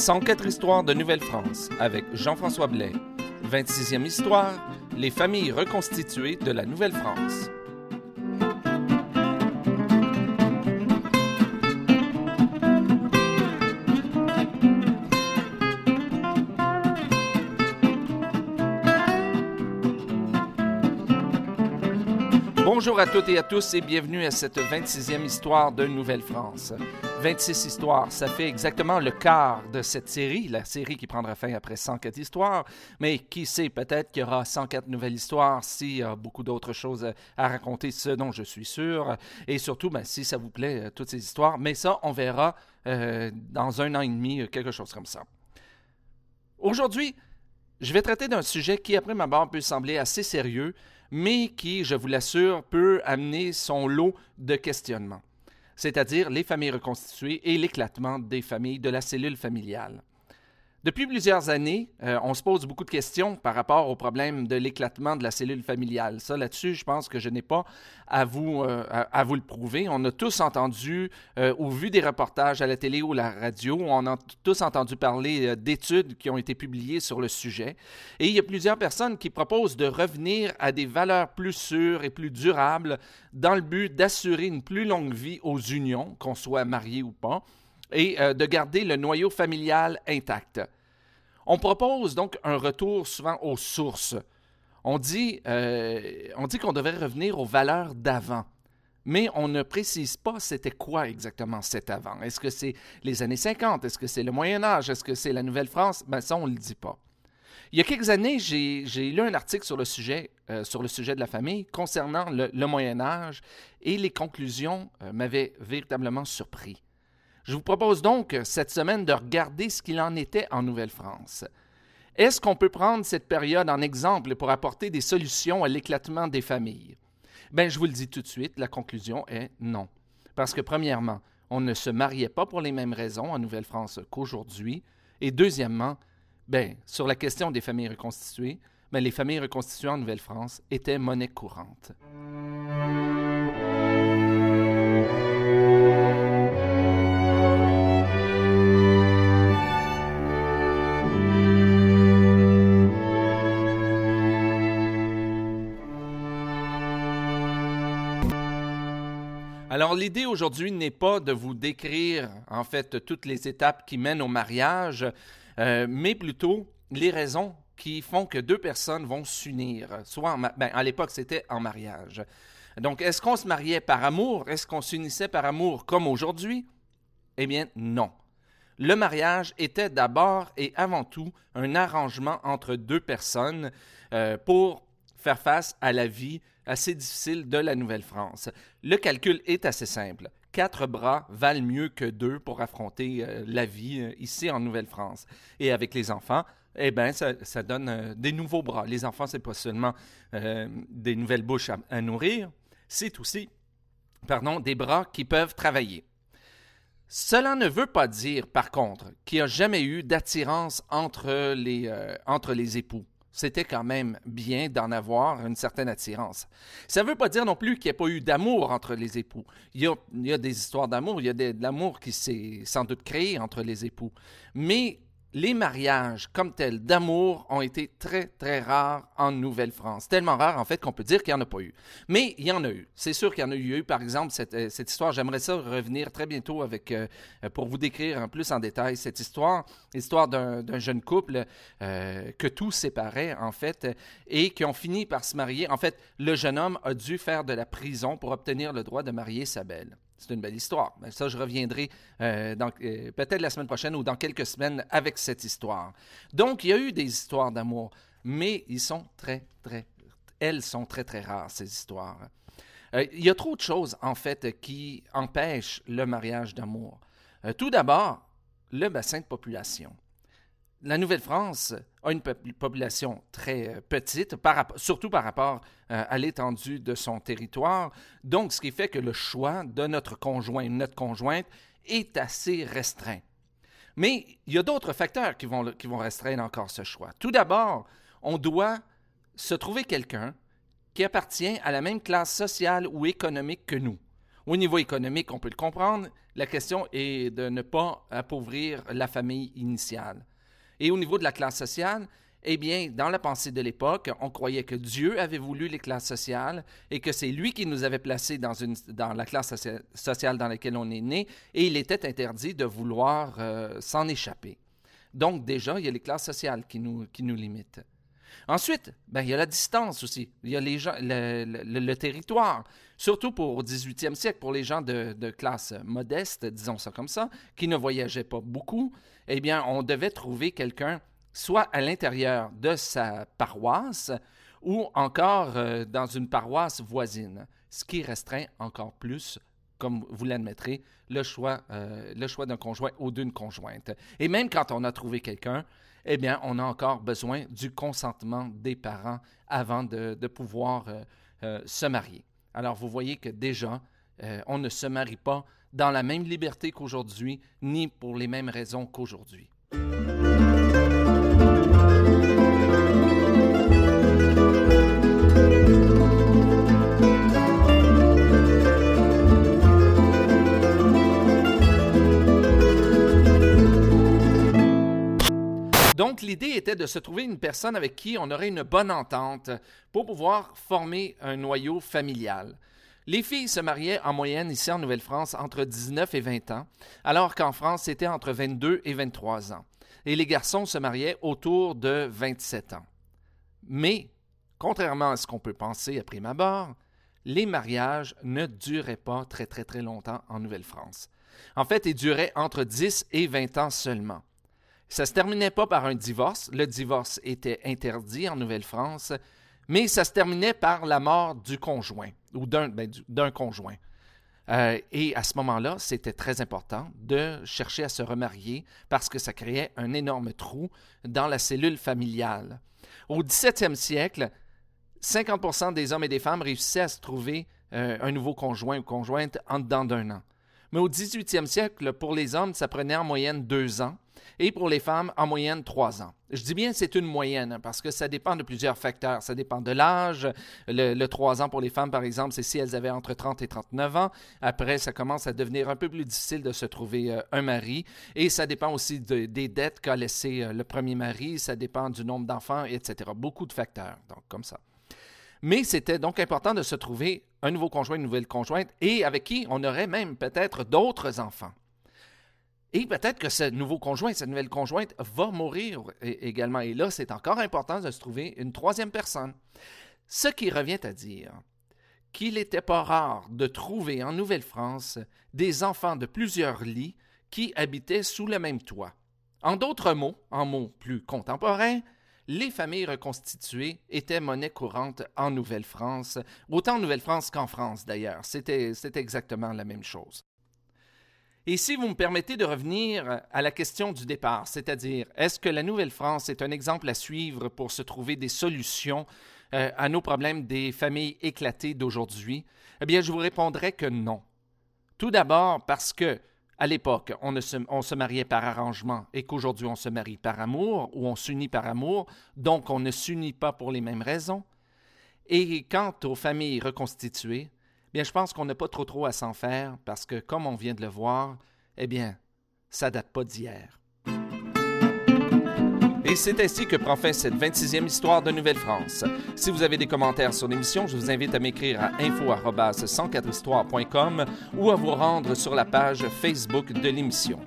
104 histoires de Nouvelle-France avec Jean-François Blais. 26e histoire, les familles reconstituées de la Nouvelle-France. Bonjour à toutes et à tous et bienvenue à cette 26e histoire de Nouvelle-France. 26 histoires, ça fait exactement le quart de cette série, la série qui prendra fin après 104 histoires, mais qui sait, peut-être qu'il y aura 104 nouvelles histoires s'il y a beaucoup d'autres choses à raconter, ce dont je suis sûr, et surtout, ben, si ça vous plaît, euh, toutes ces histoires, mais ça, on verra euh, dans un an et demi, euh, quelque chose comme ça. Aujourd'hui, je vais traiter d'un sujet qui, après ma barre, peut sembler assez sérieux, mais qui, je vous l'assure, peut amener son lot de questionnements, c'est-à-dire les familles reconstituées et l'éclatement des familles de la cellule familiale. Depuis plusieurs années, euh, on se pose beaucoup de questions par rapport au problème de l'éclatement de la cellule familiale. Ça, là-dessus, je pense que je n'ai pas à vous, euh, à, vous le prouver. On a tous entendu euh, ou vu des reportages à la télé ou à la radio. On a tous entendu parler d'études qui ont été publiées sur le sujet. Et il y a plusieurs personnes qui proposent de revenir à des valeurs plus sûres et plus durables dans le but d'assurer une plus longue vie aux unions, qu'on soit marié ou pas et euh, de garder le noyau familial intact. On propose donc un retour souvent aux sources. On dit, euh, on dit qu'on devrait revenir aux valeurs d'avant. Mais on ne précise pas c'était quoi exactement cet avant. Est-ce que c'est les années 50? Est-ce que c'est le Moyen Âge? Est-ce que c'est la Nouvelle-France? Ben ça, on ne le dit pas. Il y a quelques années, j'ai lu un article sur le sujet, euh, sur le sujet de la famille concernant le, Moyen Âge et les conclusions m'avaient véritablement surpris. Je vous propose donc cette semaine de regarder ce qu'il en était en Nouvelle-France. Est-ce qu'on peut prendre cette période en exemple pour apporter des solutions à l'éclatement des familles? Bien, je vous le dis tout de suite, la conclusion est non. Parce que premièrement, on ne se mariait pas pour les mêmes raisons en Nouvelle-France qu'aujourd'hui. Et deuxièmement, bien, sur la question des familles reconstituées, bien, les familles reconstituées en Nouvelle-France étaient monnaie courante. Alors l'idée aujourd'hui n'est pas de vous décrire en fait toutes les étapes qui mènent au mariage, euh, mais plutôt les raisons qui font que deux personnes vont s'unir. Soit ben, à l'époque c'était en mariage. Donc est-ce qu'on se mariait par amour? Est-ce qu'on s'unissait par amour comme aujourd'hui? Eh bien non. Le mariage était d'abord et avant tout un arrangement entre deux personnes euh, pour faire face à la vie assez difficile de la Nouvelle-France. Le calcul est assez simple. Quatre bras valent mieux que deux pour affronter euh, la vie euh, ici en Nouvelle-France. Et avec les enfants, eh bien, ça, donne euh, des nouveaux bras. Les enfants, c'est pas seulement des nouvelles bouches à, nourrir, c'est aussi, pardon, des bras qui peuvent travailler. Cela ne veut pas dire, par contre, qu'il n'y a jamais eu d'attirance entre les, entre les époux c'était quand même bien d'en avoir une certaine attirance. Ça ne veut pas dire non plus qu'il n'y a pas eu d'amour entre les époux. Il y a, des histoires d'amour, il y a de l'amour qui s'est sans doute créé entre les époux. Mais les mariages comme tels d'amour ont été très, très rares en Nouvelle-France. Tellement rares, en fait, qu'on peut dire qu'il n'y en a pas eu. Mais il y en a eu. C'est sûr qu'il y en a eu. Par exemple, cette, euh, histoire, j'aimerais ça revenir très bientôt avec, euh, pour vous décrire en plus en détail cette histoire. L'histoire d'un jeune couple euh, que tout séparait, en fait, et qui ont fini par se marier. En fait, le jeune homme a dû faire de la prison pour obtenir le droit de marier sa belle. C'est une belle histoire. Mais ça, je reviendrai euh, euh, peut-être la semaine prochaine ou dans quelques semaines avec cette histoire. Donc, il y a eu des histoires d'amour, mais ils sont très, très, elles sont très, très rares, ces histoires. Euh, il y a trop de choses, en fait, qui empêchent le mariage d'amour. tout d'abord, le bassin de population la Nouvelle-France a une population très euh, petite, surtout par rapport euh, à l'étendue de son territoire. Donc, ce qui fait que le choix de notre conjoint, notre conjointe, est assez restreint. Mais il y a d'autres facteurs qui vont restreindre encore ce choix. Tout d'abord, on doit se trouver quelqu'un qui appartient à la même classe sociale ou économique que nous. Au niveau économique, on peut le comprendre, la question est de ne pas appauvrir la famille initiale. Et au niveau de la classe sociale, eh bien, dans la pensée de l'époque, on croyait que Dieu avait voulu les classes sociales et que c'est lui qui nous avait placés dans, une, dans la classe sociale dans laquelle on est né et il était interdit de vouloir euh, s'en échapper. Donc déjà, il y a les classes sociales qui nous, qui nous limitent. Ensuite, ben, il y a la distance aussi. Il y a les gens, le, territoire. Surtout pour au 18e siècle, pour les gens de, classe modeste, disons ça comme ça, qui ne voyageaient pas beaucoup, eh bien, on devait trouver quelqu'un soit à l'intérieur de sa paroisse ou encore euh, dans une paroisse voisine, ce qui restreint encore plus, comme vous l'admettrez, le choix, euh, le choix d'un conjoint ou d'une conjointe. Et même quand on a trouvé quelqu'un, eh bien, on a encore besoin du consentement des parents avant de, pouvoir euh, se marier. Alors, vous voyez que déjà, on ne se marie pas dans la même liberté qu'aujourd'hui, ni pour les mêmes raisons qu'aujourd'hui. L'idée était de se trouver une personne avec qui on aurait une bonne entente pour pouvoir former un noyau familial. Les filles se mariaient en moyenne ici en Nouvelle-France entre 19 et 20 ans, alors qu'en France, c'était entre 22 et 23 ans. Et les garçons se mariaient autour de 27 ans. Mais, contrairement à ce qu'on peut penser à prime abord, les mariages ne duraient pas très très très longtemps en Nouvelle-France. En fait, ils duraient entre 10 et 20 ans seulement. Ça se terminait pas par un divorce. Le divorce était interdit en Nouvelle-France, mais ça se terminait par la mort du conjoint ou d'un ben, conjoint. Euh, et à ce moment-là, c'était très important de chercher à se remarier parce que ça créait un énorme trou dans la cellule familiale. Au 17e siècle, 50% des hommes et des femmes réussissaient à se trouver euh, un nouveau conjoint ou conjointe en dedans d'un an. Mais au 18e siècle, pour les hommes, ça prenait en moyenne deux ans et pour les femmes, en moyenne, trois ans. Je dis bien c'est une moyenne hein, parce que ça dépend de plusieurs facteurs. Ça dépend de l'âge. Le, trois ans pour les femmes, par exemple, c'est si elles avaient entre 30 et 39 ans. Après, ça commence à devenir un peu plus difficile de se trouver euh, un mari. Et ça dépend aussi des dettes qu'a laissé euh, le premier mari. Ça dépend du nombre d'enfants, etc. Beaucoup de facteurs, donc comme ça. Mais c'était donc important de se trouver un nouveau conjoint, une nouvelle conjointe, et avec qui on aurait même peut-être d'autres enfants. Et peut-être que ce nouveau conjoint, cette nouvelle conjointe va mourir également. Et là, c'est encore important de se trouver une troisième personne. Ce qui revient à dire qu'il n'était pas rare de trouver en Nouvelle-France des enfants de plusieurs lits qui habitaient sous le même toit. En d'autres mots, en mots plus contemporains, les familles reconstituées étaient monnaie courante en Nouvelle-France, autant en Nouvelle-France qu'en France d'ailleurs. C'était exactement la même chose. Et si vous me permettez de revenir à la question du départ, c'est-à-dire, est-ce que la Nouvelle-France est un exemple à suivre pour se trouver des solutions euh, à nos problèmes des familles éclatées d'aujourd'hui? Eh bien, je vous répondrai que non. Tout d'abord parce que, à l'époque, on, se, se mariait par arrangement et qu'aujourd'hui on se marie par amour ou on s'unit par amour, donc on ne s'unit pas pour les mêmes raisons. Et quant aux familles reconstituées, Bien, je pense qu'on n'a pas trop trop à s'en faire parce que, comme on vient de le voir, eh bien, ça date pas d'hier. Et c'est ainsi que prend fin cette 26e histoire de Nouvelle-France. Si vous avez des commentaires sur l'émission, je vous invite à m'écrire à info@104histoire.com ou à vous rendre sur la page Facebook de l'émission.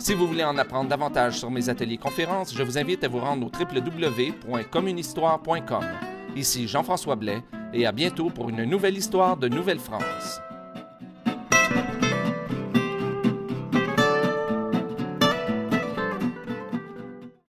Si vous voulez en apprendre davantage sur mes ateliers conférences, je vous invite à vous rendre au www.communhistoire.com. Ici Jean-François Blais et à bientôt pour une nouvelle histoire de Nouvelle-France.